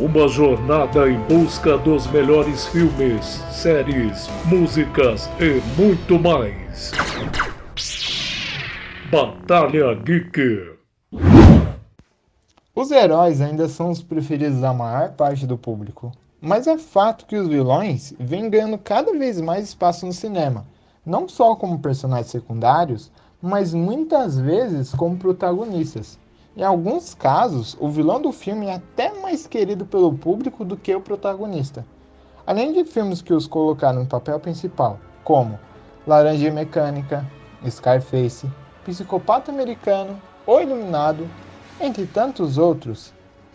Uma jornada em busca dos melhores filmes, séries, músicas e muito mais. Batalha Geek. Os heróis ainda são os preferidos da maior parte do público, mas é fato que os vilões vêm ganhando cada vez mais espaço no cinema, não só como personagens secundários, mas muitas vezes como protagonistas. Em alguns casos, o vilão do filme é até mais querido pelo público do que o protagonista. Além de filmes que os colocaram no papel principal, como Laranja Mecânica, Scarface, Psicopata Americano, O Iluminado, entre tantos outros,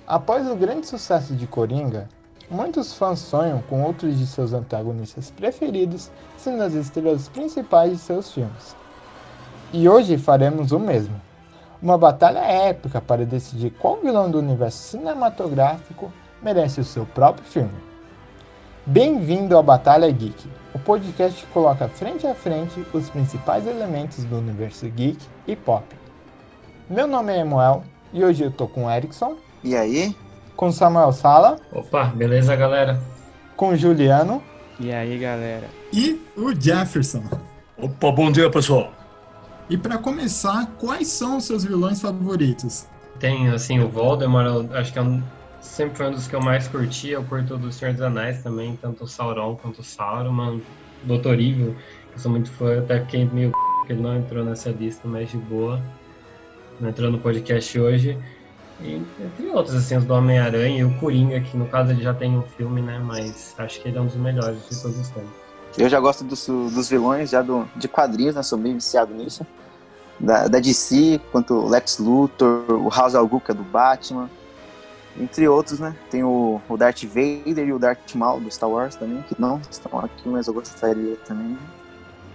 após o grande sucesso de Coringa, muitos fãs sonham com outros de seus antagonistas preferidos sendo as estrelas principais de seus filmes. E hoje faremos o mesmo. Uma batalha épica para decidir qual vilão do universo cinematográfico merece o seu próprio filme. Bem-vindo à Batalha Geek, o podcast que coloca frente a frente os principais elementos do universo geek e pop. Meu nome é Emuel e hoje eu tô com o Erickson. E aí? Com Samuel Sala. Opa, beleza, galera? Com o Juliano. E aí, galera? E o Jefferson. Opa, bom dia, pessoal. E para começar, quais são os seus vilões favoritos? Tem, assim, o Voldemort, acho que é um, sempre foi um dos que eu mais curti. Eu curto do Senhor dos Anéis também, tanto o Sauron quanto o Sauron. Doutor Evil, que eu sou muito fã, até fiquei meio que ele não entrou nessa lista, mas de boa. Não entrou no podcast hoje. E entre outros, assim, os do Homem-Aranha e o Coringa, que no caso ele já tem um filme, né? Mas acho que ele é um dos melhores de todos os tempos. Eu já gosto dos, dos vilões, já do, de quadrinhos, né? Sou bem viciado nisso. Da, da DC, quanto o Lex Luthor, o House of Guka do Batman, entre outros, né? Tem o, o Darth Vader e o Darth Maul do Star Wars também, que não estão aqui, mas eu gostaria também.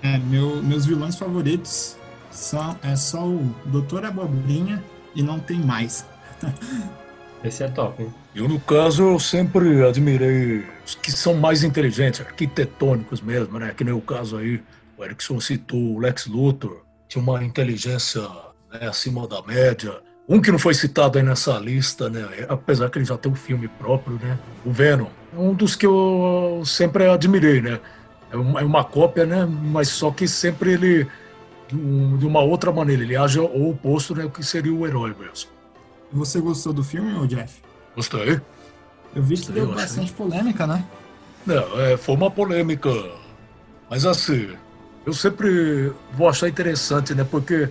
É, meu, meus vilões favoritos são, é só o Doutor Abobrinha e não tem mais. Esse é top, hein? Eu, no caso, eu sempre admirei os que são mais inteligentes, arquitetônicos mesmo, né? Que nem o caso aí, o Erickson citou o Lex Luthor, tinha uma inteligência né, acima da média. Um que não foi citado aí nessa lista, né? Apesar que ele já tem um filme próprio, né? O Venom. Um dos que eu sempre admirei, né? É uma, é uma cópia, né? Mas só que sempre ele, de uma outra maneira, ele age ao oposto, né? O que seria o herói mesmo. Você gostou do filme, ou Jeff? Gostei. Eu vi que deu bastante polêmica, né? Não, é, foi uma polêmica. Mas assim, eu sempre vou achar interessante, né? Porque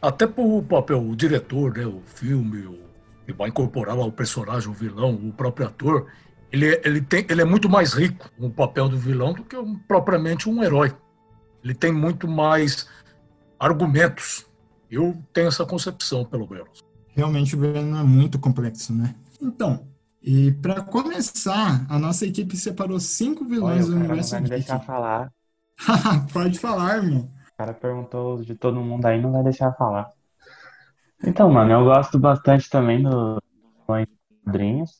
até por papel, o diretor, né? O filme, o, que vai incorporar lá o personagem, o vilão, o próprio ator, ele, ele, tem, ele é muito mais rico no papel do vilão do que um, propriamente um herói. Ele tem muito mais argumentos. Eu tenho essa concepção, pelo menos. Realmente o Venom é muito complexo, né? Então, e para começar, a nossa equipe separou cinco vilões Olha, do universo não vai me deixar falar. Pode falar, meu. O cara perguntou de todo mundo aí, não vai deixar falar. Então, mano, eu gosto bastante também dos vilões quadrinhos,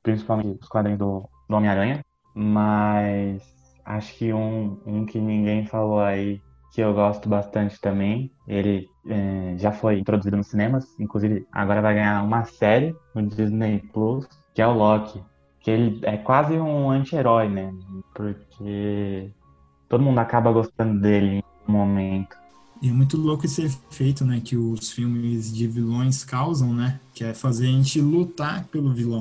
principalmente os quadrinhos do, do Homem-Aranha, mas acho que um, um que ninguém falou aí que eu gosto bastante também. Ele eh, já foi introduzido nos cinemas, inclusive agora vai ganhar uma série no Disney Plus, que é o Loki. Que ele é quase um anti-herói, né? Porque todo mundo acaba gostando dele em um momento. E é muito louco esse efeito, né, que os filmes de vilões causam, né? Que é fazer a gente lutar pelo vilão.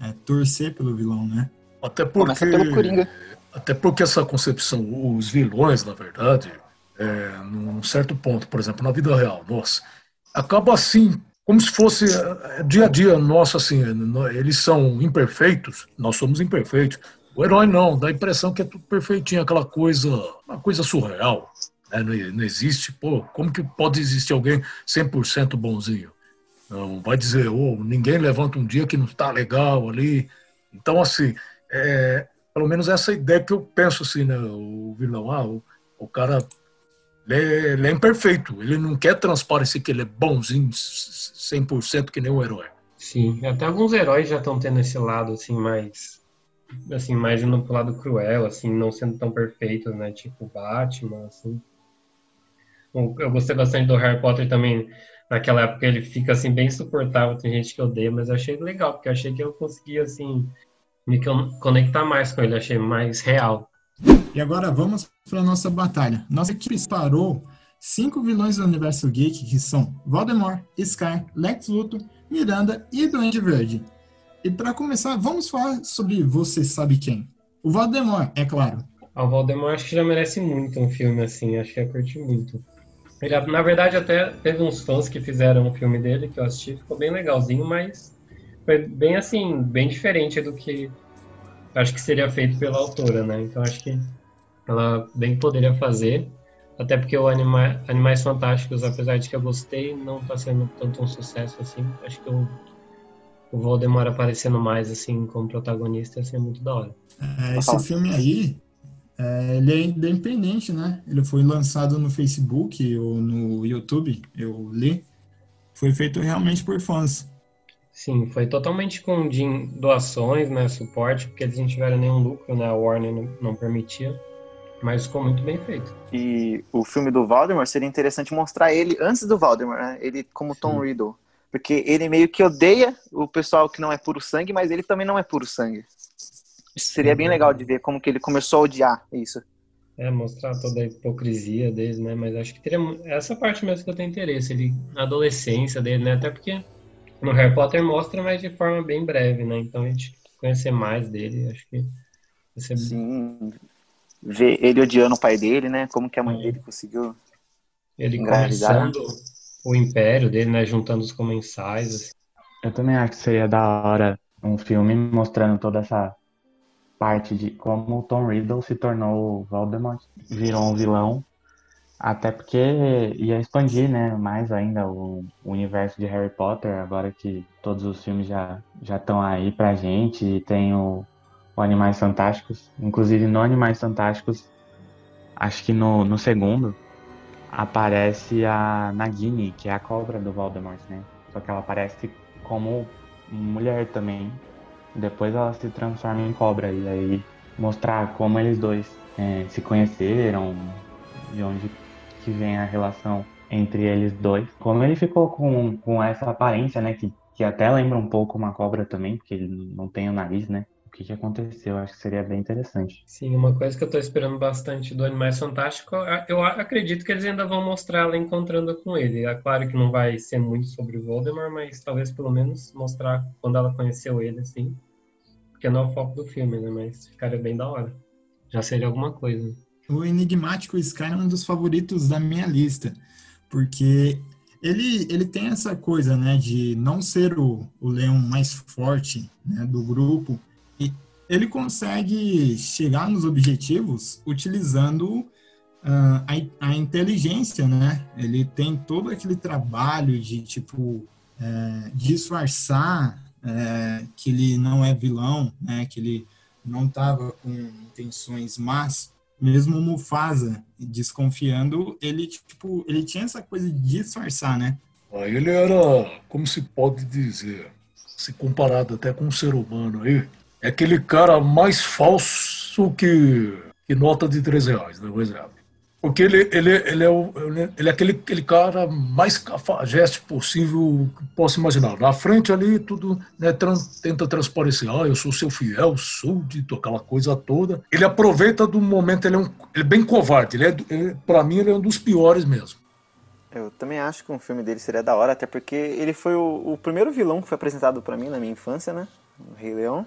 É torcer pelo vilão, né? Até Começa porque, pelo Coringa. até porque essa concepção, os vilões, na verdade, é, num certo ponto, por exemplo, na vida real, nossa, acaba assim, como se fosse é, dia a dia nosso, assim, eles são imperfeitos, nós somos imperfeitos. O herói não, dá a impressão que é tudo perfeitinho, aquela coisa, uma coisa surreal. né? Não, não existe, pô, como que pode existir alguém 100% bonzinho? Não, vai dizer, oh, ninguém levanta um dia que não está legal ali. Então, assim, é, pelo menos essa ideia que eu penso, assim, né? O vilão, ah, o, o cara ele é, ele é imperfeito. Ele não quer transparecer que ele é bonzinho 100% que nem o herói. Sim, até alguns heróis já estão tendo esse lado, assim, mais... Assim, mais indo pro lado cruel, assim, não sendo tão perfeitos, né? Tipo Batman, assim. Eu gostei bastante do Harry Potter também, naquela época ele fica assim bem insuportável, tem gente que odeia, mas eu achei legal, porque eu achei que eu conseguia assim me conectar mais com ele, achei mais real. E agora vamos para nossa batalha. Nossa equipe disparou cinco vilões do universo geek que são Voldemort, Scar, Lex Luthor, Miranda e Duende Verde. E para começar, vamos falar sobre Você Sabe Quem. O Voldemort, é claro. Ah, o Voldemort acho que já merece muito um filme assim, acho que eu curti muito. Ele, na verdade, até teve uns fãs que fizeram um filme dele que eu assisti, ficou bem legalzinho, mas foi bem assim, bem diferente do que acho que seria feito pela autora, né? Então acho que ela bem poderia fazer. Até porque o Anima Animais Fantásticos, apesar de que eu gostei, não está sendo tanto um sucesso assim. Acho que o, o Voldemort aparecendo mais assim como protagonista ia ser muito da hora. É, esse filme aí, é, ele é independente, né? Ele foi lançado no Facebook ou no YouTube, eu li. Foi feito realmente por fãs. Sim, foi totalmente com doações, né, suporte, porque eles não tiveram nenhum lucro, né, a Warner não, não permitia, mas ficou muito bem feito. E o filme do Voldemort seria interessante mostrar ele antes do Voldemort, né, ele como Tom Sim. Riddle, porque ele meio que odeia o pessoal que não é puro sangue, mas ele também não é puro sangue. Seria bem legal de ver como que ele começou a odiar isso. É, mostrar toda a hipocrisia dele, né? Mas acho que teria essa parte mesmo que eu tenho interesse, ele, a adolescência dele, né? Até porque no Harry Potter mostra, mas de forma bem breve, né? Então a gente conhecer mais dele, acho que vai ser Sim. Ver ele odiando o pai dele, né? Como que a mãe é. dele conseguiu. Ele começando o império dele, né? Juntando os comensais. Assim. Eu também acho que seria da hora um filme mostrando toda essa parte de como o Tom Riddle se tornou Voldemort, virou um vilão, até porque ia expandir, né, mais ainda o, universo de Harry Potter, agora que todos os filmes já já estão aí pra gente, e tem o, o Animais Fantásticos, inclusive no Animais Fantásticos, acho que no, no segundo, aparece a Nagini, que é a cobra do Voldemort, né, só que ela aparece como mulher também, depois ela se transforma em cobra e aí mostrar como eles dois é, se conheceram, de onde que vem a relação entre eles dois. Como ele ficou com, com essa aparência, né, que, que até lembra um pouco uma cobra também, porque ele não tem o nariz, né? O que, que aconteceu? Acho que seria bem interessante. Sim, uma coisa que eu tô esperando bastante do Animais Fantástico, eu acredito que eles ainda vão mostrar ela encontrando com ele. É claro que não vai ser muito sobre o Voldemort, mas talvez pelo menos mostrar quando ela conheceu ele, assim que não é o foco do filme, né? Mas ficaria bem da hora. Já seria alguma coisa. O Enigmático Sky é um dos favoritos da minha lista, porque ele, ele tem essa coisa, né, de não ser o, o leão mais forte né, do grupo, e ele consegue chegar nos objetivos utilizando uh, a, a inteligência, né? Ele tem todo aquele trabalho de, tipo, é, disfarçar é, que ele não é vilão, né, que ele não estava com intenções más, mesmo o Mufasa desconfiando, ele tipo, ele tinha essa coisa de disfarçar, né? Ah, ele era, como se pode dizer, se comparado até com um ser humano aí, é aquele cara mais falso que, que nota de 13 reais, né, por exemplo. Porque ele, ele, ele, é, o, ele é aquele, aquele cara mais cafajeste possível que possa imaginar. Na frente ali, tudo né, trans, tenta transparecer. Ah, eu sou seu fiel, súdito, aquela coisa toda. Ele aproveita do momento, ele é, um, ele é bem covarde. Ele é, ele, pra mim, ele é um dos piores mesmo. Eu também acho que um filme dele seria da hora, até porque ele foi o, o primeiro vilão que foi apresentado para mim na minha infância, né? O Rei Leão.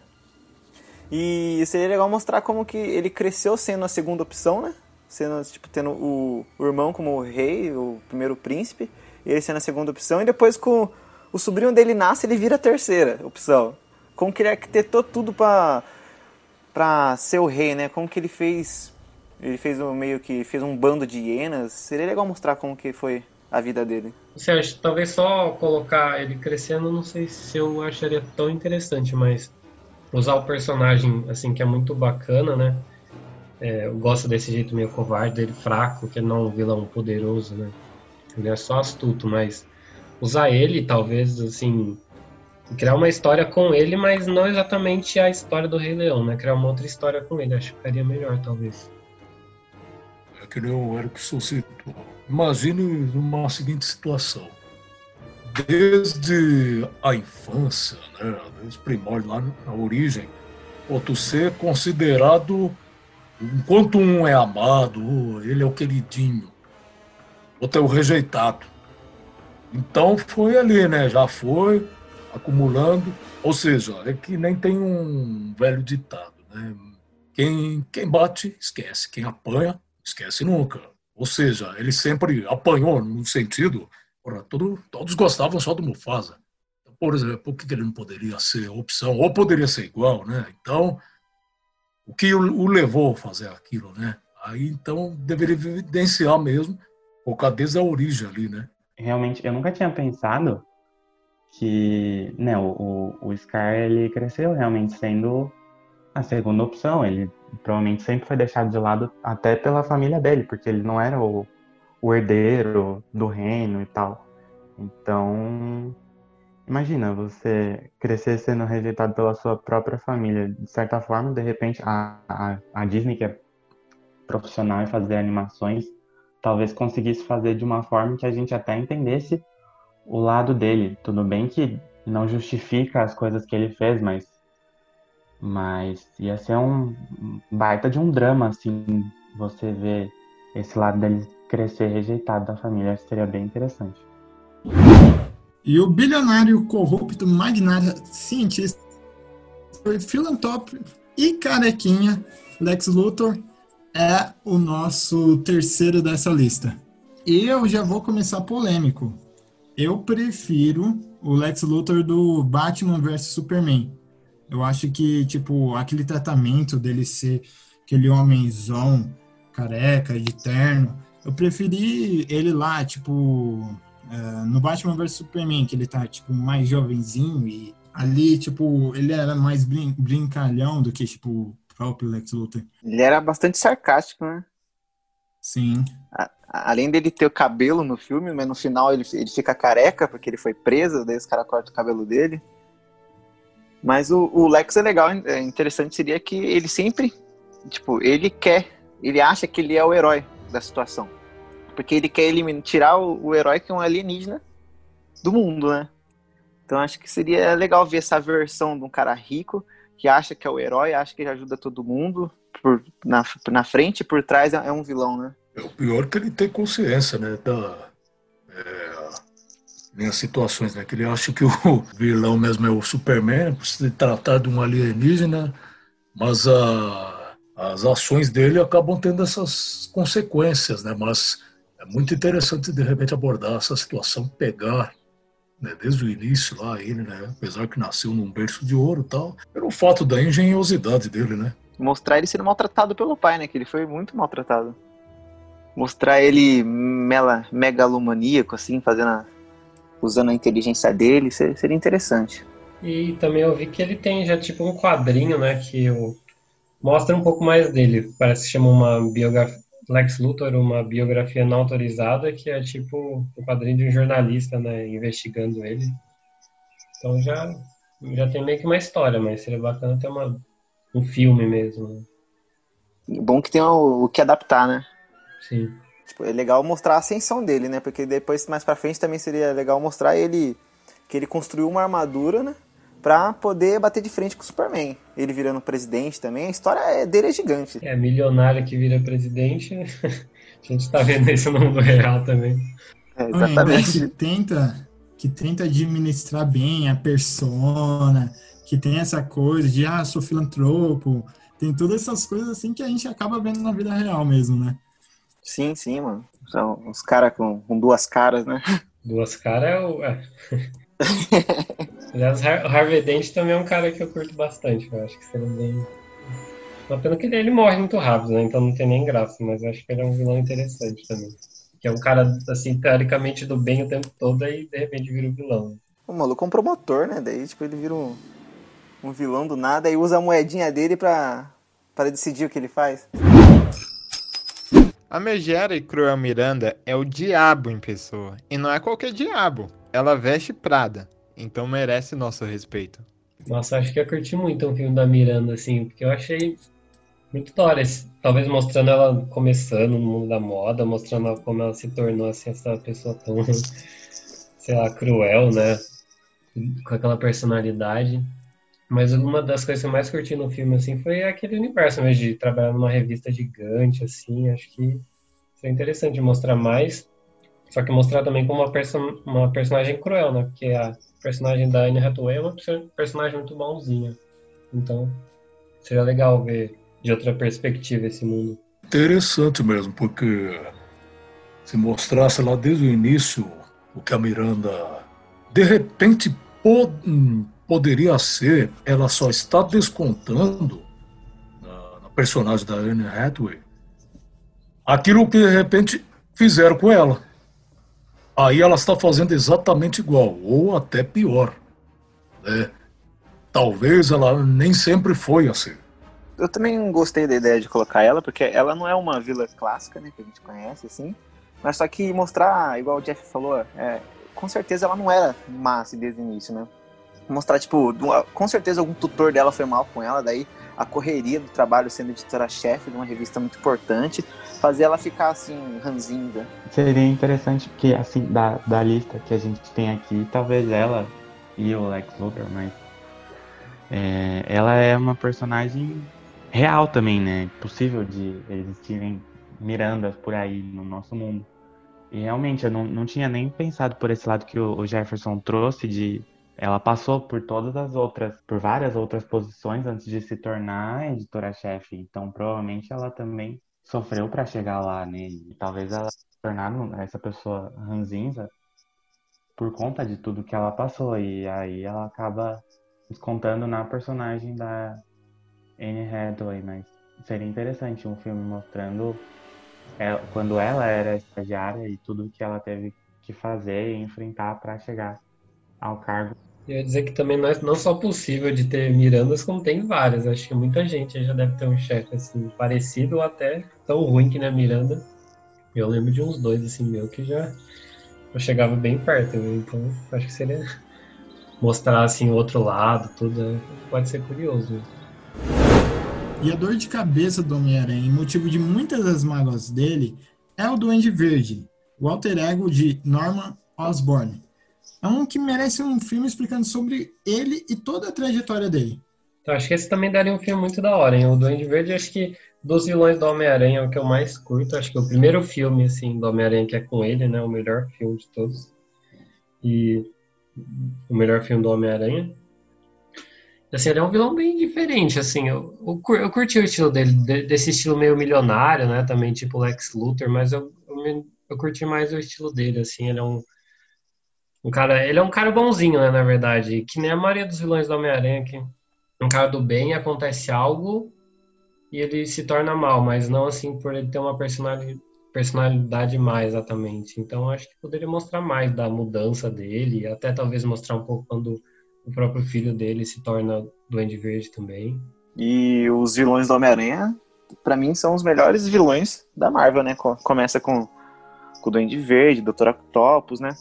E seria legal mostrar como que ele cresceu sendo a segunda opção, né? Sendo tipo tendo o, o irmão como o rei, o primeiro príncipe, ele sendo a segunda opção, e depois com o sobrinho dele nasce, ele vira a terceira opção. Como que ele arquitetou tudo para para ser o rei, né? Como que ele fez ele fez um, meio que fez um bando de hienas. Seria legal mostrar como que foi a vida dele. Acha, talvez só colocar ele crescendo, não sei se eu acharia tão interessante, mas usar o personagem assim que é muito bacana, né? É, eu gosto desse jeito meio covarde, dele fraco, que não é um vilão poderoso, né? Ele é só astuto, mas usar ele, talvez, assim, criar uma história com ele, mas não exatamente a história do Rei Leão, né? Criar uma outra história com ele, acho que ficaria melhor, talvez. É que nem o Eric citou. Imagine uma seguinte situação. desde a infância, né, desde os primórdios, lá na origem, pô, tu ser considerado, enquanto um é amado, ele é o queridinho, outro é o rejeitado. Então foi ali, né? Já foi acumulando. Ou seja, é que nem tem um velho ditado, né? Quem, quem bate, esquece. Quem apanha, esquece nunca. Ou seja, ele sempre apanhou no sentido. Porra, todo, todos gostavam só do Mufasa. Por exemplo, por que ele não poderia ser opção? Ou poderia ser igual, né? Então, o que o, o levou a fazer aquilo, né? Aí, então, deveria evidenciar mesmo, colocar desde a origem ali, né? Realmente, eu nunca tinha pensado que né, o, o, o Scar ele cresceu realmente sendo a segunda opção. Ele provavelmente sempre foi deixado de lado até pela família dele, porque ele não era o, o herdeiro do reino e tal. Então, imagina você crescer sendo rejeitado pela sua própria família. De certa forma, de repente, a, a, a Disney, que é profissional em fazer animações, talvez conseguisse fazer de uma forma que a gente até entendesse o lado dele. Tudo bem que não justifica as coisas que ele fez, mas mas ia ser um baita de um drama assim, você ver esse lado dele crescer rejeitado da família, seria bem interessante. E o bilionário corrupto, magnata, cientista, filantropo e carequinha Lex Luthor é o nosso terceiro dessa lista. Eu já vou começar polêmico. Eu prefiro o Lex Luthor do Batman vs Superman. Eu acho que, tipo, aquele tratamento dele ser aquele homenzão, careca, de terno, eu preferi ele lá, tipo, uh, no Batman vs Superman, que ele tá, tipo, mais jovenzinho e ali, tipo, ele era mais brin brincalhão do que, tipo, o próprio Lex Luthor. Ele era bastante sarcástico, né? Sim. A, além dele ter o cabelo no filme, mas no final ele, ele fica careca porque ele foi preso, daí os caras cortam o cabelo dele. Mas o, o Lex é legal, é interessante seria que ele sempre, tipo, ele quer, ele acha que ele é o herói da situação. Porque ele quer eliminar, tirar o, o herói que é um alienígena do mundo, né? Então acho que seria legal ver essa versão de um cara rico que acha que é o herói, acha que ele ajuda todo mundo por, na, na frente e por trás é, é um vilão, né? É o pior que ele tem consciência, né? Da, é, situações, né? Que ele acha que o vilão mesmo é o Superman, por se tratar de um alienígena, mas a, as ações dele acabam tendo essas consequências, né? Mas é muito interessante, de repente, abordar essa situação, pegar né, desde o início lá ele, né, apesar que nasceu num berço de ouro e tal, pelo fato da engenhosidade dele, né? Mostrar ele sendo maltratado pelo pai, né, que ele foi muito maltratado mostrar ele mela, megalomaníaco, assim, fazendo a, usando a inteligência dele, seria interessante. E também eu vi que ele tem já tipo um quadrinho, né, que eu, mostra um pouco mais dele. Parece que chama uma biografia, Lex Luthor, uma biografia não autorizada, que é tipo o quadrinho de um jornalista, né, investigando ele. Então já, já tem meio que uma história, mas seria bacana ter uma, um filme mesmo. Né? Bom que tem o, o que adaptar, né? Sim. Tipo, é legal mostrar a ascensão dele, né? Porque depois, mais pra frente, também seria legal mostrar ele que ele construiu uma armadura, né? Pra poder bater de frente com o Superman. Ele virando presidente também. A história é, dele é gigante. É, milionário que vira presidente. a gente tá vendo isso no mundo real também. É, exatamente. que tenta, que tenta administrar bem a persona, que tem essa coisa de, ah, sou filantropo. Tem todas essas coisas assim que a gente acaba vendo na vida real mesmo, né? Sim, sim, mano. São uns caras com, com, duas caras, né? Duas caras é o. É. Aliás, o Harvey Dent também é um cara que eu curto bastante. Eu acho que seria bem. Uma pena que ele, ele morre muito rápido, né? Então não tem nem graça, mas eu acho que ele é um vilão interessante também. Que é um cara, assim, teoricamente do bem o tempo todo e de repente vira um vilão. O maluco é um promotor, né? Daí, tipo, ele vira um, um vilão do nada e usa a moedinha dele pra, pra decidir o que ele faz. A Megera e Cruel Miranda é o diabo em pessoa. E não é qualquer diabo. Ela veste Prada. Então merece nosso respeito. Nossa, acho que eu curti muito um filme da Miranda, assim, porque eu achei muito da hora. Talvez mostrando ela começando no mundo da moda, mostrando como ela se tornou assim, essa pessoa tão sei lá, cruel, né? Com aquela personalidade. Mas uma das coisas que eu mais curti no filme, assim, foi aquele universo mesmo de trabalhar numa revista gigante, assim. Acho que seria interessante mostrar mais. Só que mostrar também como uma, perso uma personagem cruel, né? Porque a personagem da Anne Hathaway é uma personagem muito bonzinha. Então, seria legal ver de outra perspectiva esse mundo. Interessante mesmo, porque se mostrasse lá desde o início o que a Miranda de repente pod poderia ser, ela só está descontando na, na personagem da Anne Hathaway aquilo que de repente fizeram com ela. Aí ela está fazendo exatamente igual, ou até pior. Né? Talvez ela nem sempre foi assim. Eu também gostei da ideia de colocar ela, porque ela não é uma vila clássica, né, que a gente conhece, assim. Mas só que mostrar, igual o Jeff falou, é, com certeza ela não era massa desde o início, né? Mostrar, tipo, com certeza algum tutor dela foi mal com ela, daí a correria do trabalho sendo editora-chefe de uma revista muito importante, fazer ela ficar assim, ranzinga. Seria interessante porque, assim, da, da lista que a gente tem aqui, talvez ela e o Lex Luthor, mas é, ela é uma personagem real também, né? Possível de existirem Mirandas por aí no nosso mundo. E realmente, eu não, não tinha nem pensado por esse lado que o, o Jefferson trouxe de ela passou por todas as outras, por várias outras posições antes de se tornar editora-chefe. Então, provavelmente ela também sofreu para chegar lá, né? E talvez ela se tornar essa pessoa ranzinza por conta de tudo que ela passou. E aí ela acaba descontando na personagem da Anne Hathaway. Mas seria interessante um filme mostrando ela, quando ela era estagiária e tudo que ela teve que fazer e enfrentar para chegar ao cargo eu ia dizer que também não é não só possível de ter Mirandas, como tem várias. Acho que muita gente já deve ter um chefe assim, parecido ou até tão ruim que nem a Miranda. Eu lembro de uns dois assim meu que já eu chegava bem perto, então acho que seria mostrar assim o outro lado, tudo é, pode ser curioso. E a dor de cabeça do Homem-Aranha, motivo de muitas das mágoas dele, é o Duende Verde, o alter ego de Norman Osborn, é um que merece um filme explicando sobre ele e toda a trajetória dele. Então, acho que esse também daria um filme muito da hora, hein? O Duende Verde, acho que dos vilões do Homem-Aranha é o que eu mais curto. Acho que é o primeiro filme, assim, do Homem-Aranha que é com ele, né? O melhor filme de todos. E o melhor filme do Homem-Aranha. Assim, ele é um vilão bem diferente, assim. Eu, eu, curti o estilo dele, desse estilo meio milionário, né? Também, tipo Lex Luthor, mas eu, eu, eu curti mais o estilo dele, assim. Ele é um um cara, ele é um cara bonzinho, né, na verdade. Que nem a maioria dos vilões do Homem-Aranha, que um cara do bem, acontece algo e ele se torna mal, mas não assim por ele ter uma personalidade, personalidade mais exatamente. Então acho que poderia mostrar mais da mudança dele, até talvez mostrar um pouco quando o próprio filho dele se torna Duende Verde também. E os vilões do Homem-Aranha, para mim, são os melhores vilões da Marvel, né? Começa com, com o Duende Verde, Dr. Octopus, né?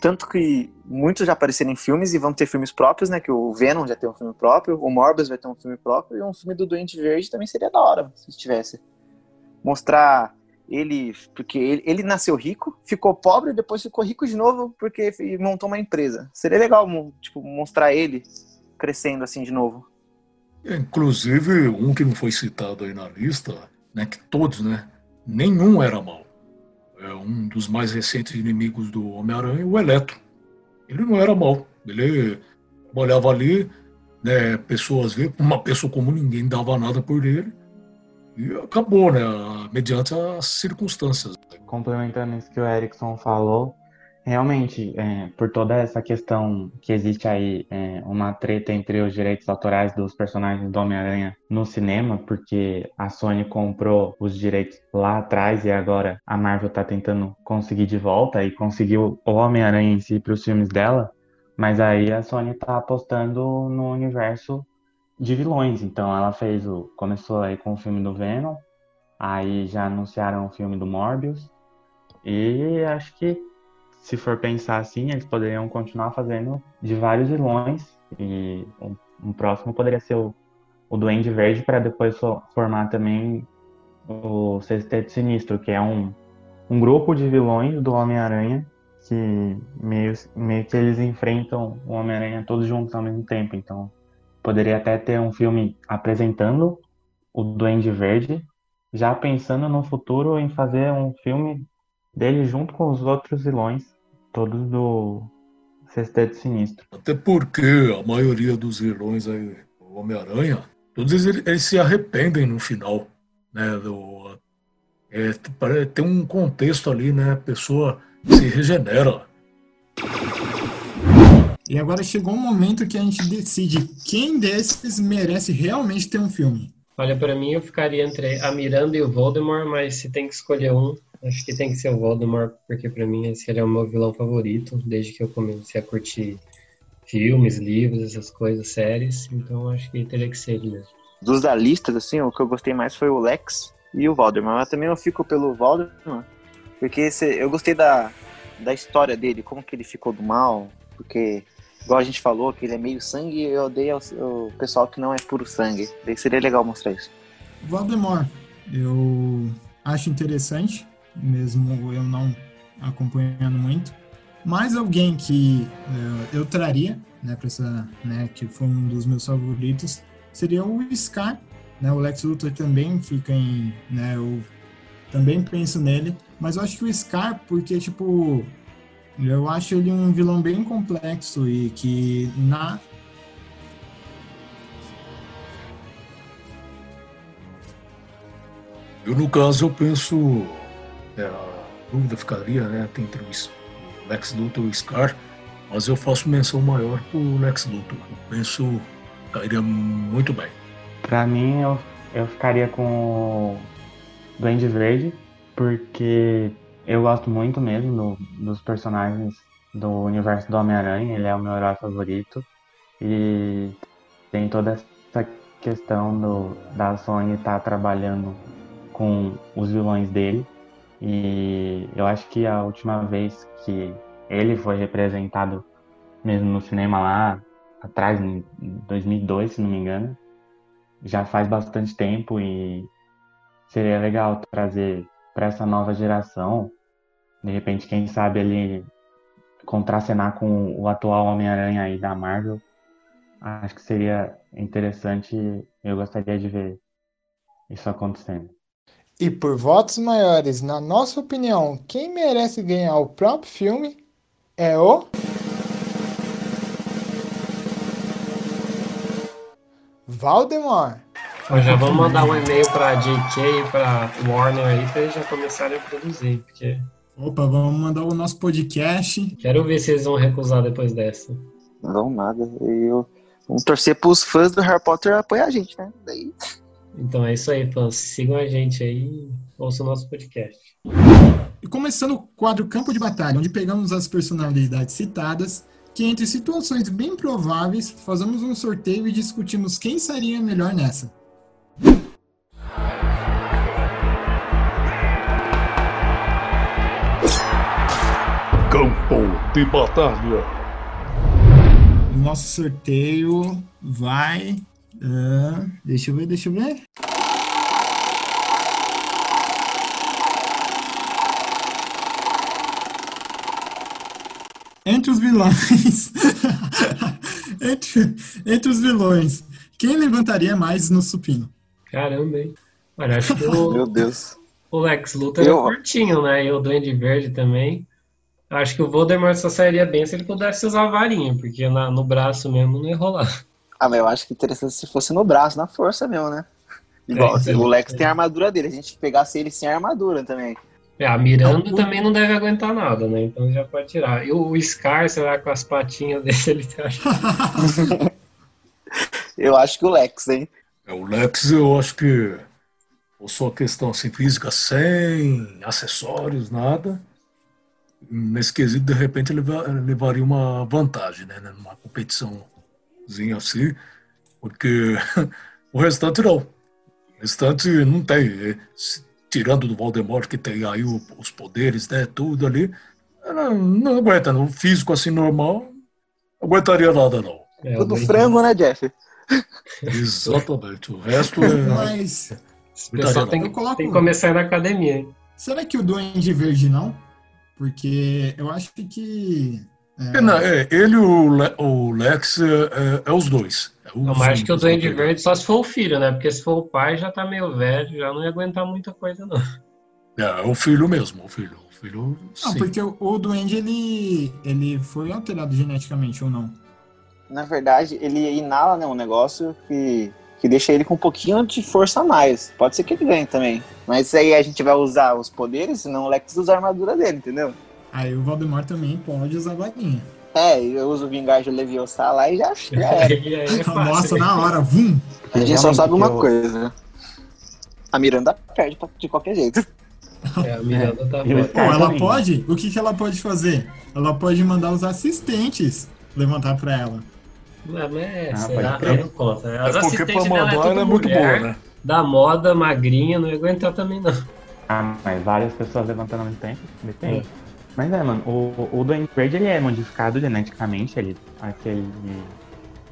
Tanto que muitos já apareceram em filmes e vão ter filmes próprios, né? Que o Venom já tem um filme próprio, o Morbius vai ter um filme próprio, e um filme do Doente Verde também seria da hora, se tivesse. Mostrar ele, porque ele, ele nasceu rico, ficou pobre, depois ficou rico de novo porque montou uma empresa. Seria legal, tipo, mostrar ele crescendo assim de novo. Inclusive, um que não foi citado aí na lista, né? Que todos, né? Nenhum era mal é um dos mais recentes inimigos do Homem-Aranha, o Eletro. Ele não era mal. Ele olhava ali, né, pessoas uma pessoa comum, ninguém dava nada por ele. E acabou, né, mediante as circunstâncias. Complementando isso que o Erickson falou, Realmente, é, por toda essa questão que existe aí, é, uma treta entre os direitos autorais dos personagens do Homem-Aranha no cinema, porque a Sony comprou os direitos lá atrás e agora a Marvel tá tentando conseguir de volta e conseguiu o Homem-Aranha em si para os filmes dela, mas aí a Sony tá apostando no universo de vilões. Então ela fez o. Começou aí com o filme do Venom, aí já anunciaram o filme do Morbius. E acho que se for pensar assim, eles poderiam continuar fazendo de vários vilões e um, um próximo poderia ser o, o Duende Verde para depois formar também o Sexteto Sinistro, que é um, um grupo de vilões do Homem-Aranha que meio, meio que eles enfrentam o Homem-Aranha todos juntos ao mesmo tempo. Então, poderia até ter um filme apresentando o Duende Verde, já pensando no futuro em fazer um filme dele junto com os outros vilões, todos do Sexteto Sinistro. Até porque a maioria dos vilões aí, do Homem-Aranha, todos eles, eles, se arrependem no final, né? Do, é, tem um contexto ali, né? A pessoa se regenera. E agora chegou um momento que a gente decide quem desses merece realmente ter um filme. Olha, para mim eu ficaria entre a Miranda e o Voldemort, mas se tem que escolher um, acho que tem que ser o Voldemort, porque para mim esse é o meu vilão favorito, desde que eu comecei a curtir filmes, livros, essas coisas, séries. Então acho que teria que ser ele mesmo. Dos da lista, assim, o que eu gostei mais foi o Lex e o Voldemort. Mas também eu fico pelo Voldemort, porque esse, eu gostei da, da história dele, como que ele ficou do mal, porque, igual a gente falou, que ele é meio sangue, eu odeio o, pessoal que não é puro sangue. Daí seria legal mostrar isso. Voldemort, eu acho interessante, mesmo eu não acompanhando muito, mais alguém que uh, eu traria, né, para essa, né, que foi um dos meus favoritos, seria o Scar, né, o Lex Luthor também fica em, né, eu também penso nele, mas eu acho que o Scar, porque, tipo, eu acho ele um vilão bem complexo e que na. Eu, no caso, eu penso. É, a dúvida ficaria né, entre o Lex Luthor e o Scar, mas eu faço menção maior pro Lex Luthor. Eu penso cairia muito bem. Pra mim, eu, eu ficaria com o Duende Verde, porque eu gosto muito mesmo do, dos personagens do universo do Homem-Aranha, ele é o meu herói favorito. E tem toda essa questão do, da Sony estar tá trabalhando com os vilões dele. E eu acho que a última vez que ele foi representado mesmo no cinema lá atrás, em 2002, se não me engano, já faz bastante tempo e seria legal trazer para essa nova geração, de repente, quem sabe ele contracenar com o atual Homem-Aranha aí da Marvel. Acho que seria interessante, eu gostaria de ver isso acontecendo. E por votos maiores, na nossa opinião, quem merece ganhar o próprio filme é o. Valdemar. já vamos mandar um e-mail para JK e para Warner aí para eles já começarem a produzir, porque. Opa, vamos mandar o nosso podcast. Quero ver se eles vão recusar depois dessa. Não nada. Eu... Vamos torcer para os fãs do Harry Potter apoiar a gente, né? Daí... Então é isso aí, fãs. Sigam a gente aí e ouçam o nosso podcast. E começando o quadro Campo de Batalha, onde pegamos as personalidades citadas que entre situações bem prováveis, fazemos um sorteio e discutimos quem seria melhor nessa. Campo de Batalha. Nosso sorteio vai. Uh, deixa eu ver, deixa eu ver. entre os vilões. entre, entre os vilões. Quem levantaria mais no supino? Caramba, hein? Olha, acho que o, Meu Deus. o Lex Luthor é curtinho, né? E o Duende Verde também. Acho que o Voldemort só sairia bem se ele pudesse usar a varinha, porque na, no braço mesmo não ia rolar. Ah, mas eu acho que interessante se fosse no braço, na força mesmo, né? Igual, é, o Lex é. tem a armadura dele, a gente pegasse ele sem armadura também. É, a Miranda também não deve aguentar nada, né? Então já pode tirar. E o Scar, será com as patinhas dele, ele acha? eu acho que o Lex, hein? É, o Lex, eu acho que ou só questão assim, física sem acessórios, nada. Nesse quesito, de repente, ele levaria uma vantagem, né? Numa competiçãozinha assim, porque o restante não. O restante não tem tirando do Voldemort, que tem aí os poderes, né, tudo ali, não, não aguenta, não. O físico assim normal, não aguentaria nada, não. É, tudo frango, né, Jeff? Exatamente. O resto é. Mas. O pessoal tem, que, tem que começar na academia. Hein? Será que o Duende Verde não? Porque eu acho que. É... Não, é, ele e o, Le, o Lex é, é, é, os dois. É não, mas acho que o Duende Verde só se for o filho, né? Porque se for o pai já tá meio velho, já não ia aguentar muita coisa, não. É, é o filho mesmo, o filho. O filho não, porque o, o Duende ele, ele foi alterado geneticamente ou não? Na verdade, ele inala né, um negócio que que deixa ele com um pouquinho de força a mais. Pode ser que ele ganhe também. Mas aí a gente vai usar os poderes, senão o Lex usa a armadura dele, entendeu? Aí o Valdemar também pode usar a vaguinha. É, eu uso o Vingarde Leviosa lá e já, já era. é Nossa, na hora, vum! A gente só sabe uma coisa. A Miranda perde de qualquer jeito. É, a Miranda tá Pô, ela pode? O que, que ela pode fazer? Ela pode mandar os assistentes levantar pra ela. Mas, é, ah, será? Eu não conta. As é porque pra é ela é muito boa, né? Da moda, magrinha, não ia aguentar também não. Ah, mas várias pessoas levantando ao mesmo tempo? Depende. É. Mas é, mano, o, o Dwayne Wade ele é modificado geneticamente, ele, aquele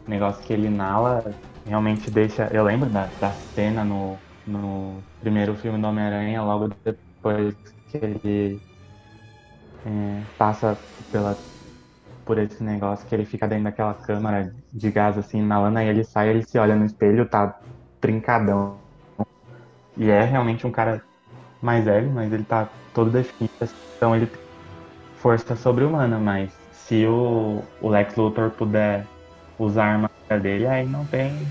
negócio que ele inala realmente deixa. Eu lembro da, da cena no, no primeiro filme do Homem-Aranha, logo depois que ele é, passa pela por esse negócio que ele fica dentro daquela câmara de gás assim, na lana, e ele sai, ele se olha no espelho, tá trincadão. E é realmente um cara mais velho, mas ele tá todo definido, então ele tem força sobre-humana, mas se o, o Lex Luthor puder usar a armadura dele, aí não tem,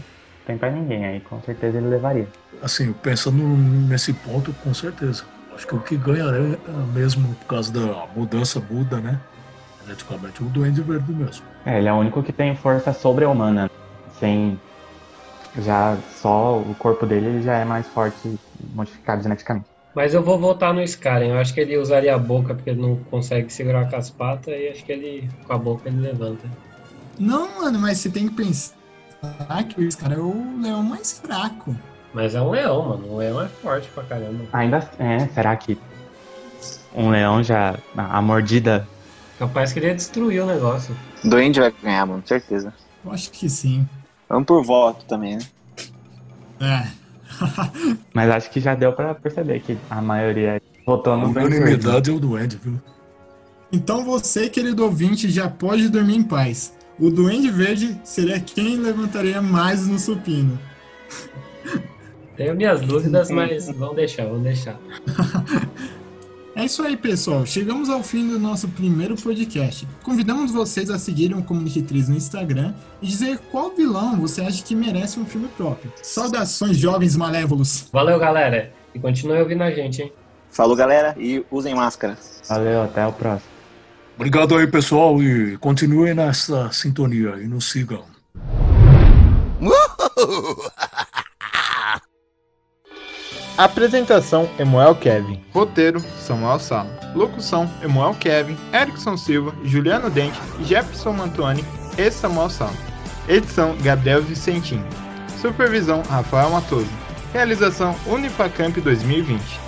tem pra ninguém, aí com certeza ele levaria. Assim, pensando nesse ponto, com certeza. Acho que o que ganharia é mesmo por causa da mudança muda, né? geneticamente o Duende Verde mesmo. É, ele é o único que tem força sobre-humana. Sem. Já só o corpo dele ele já é mais forte, modificado geneticamente. Mas eu vou voltar no Skaren. Eu acho que ele usaria a boca porque ele não consegue segurar com as patas e acho que ele com a boca ele levanta. Não, mano, mas você tem que pensar que o Scar é o leão mais fraco. Mas é um leão, mano. Um leão é forte pra caramba. Ainda é, será que um leão já. A mordida Capaz que ele ia destruir o negócio. Duende vai ganhar, mano, certeza. Eu acho que sim. Vamos por voto também, né? É. Mas acho que já deu pra perceber que a maioria votou no Duende. A unanimidade é o Duende, viu? Então você, querido ouvinte, já pode dormir em paz. O Duende Verde seria quem levantaria mais no supino. Tenho minhas dúvidas, mas vamos deixar, vamos deixar. É isso aí, pessoal. Chegamos ao fim do nosso primeiro podcast. Convidamos vocês a seguirem o Community Trees no Instagram e dizer qual vilão você acha que merece um filme próprio. Saudações, jovens malévolos. Valeu, galera. E continue ouvindo a gente, hein? Falou, galera, e usem máscara. Valeu, até o próximo. Obrigado aí, pessoal, e continuem nessa sintonia e nos sigam. Apresentação: Emuel Kevin. Roteiro: Samuel Sala. Locução: Emuel Kevin, Erickson Silva, Juliano Dente, Jefferson Mantuani e Samuel Sala. Edição: Gabriel Vicentim. Supervisão: Rafael Matoso. Realização: Unifacamp 2020.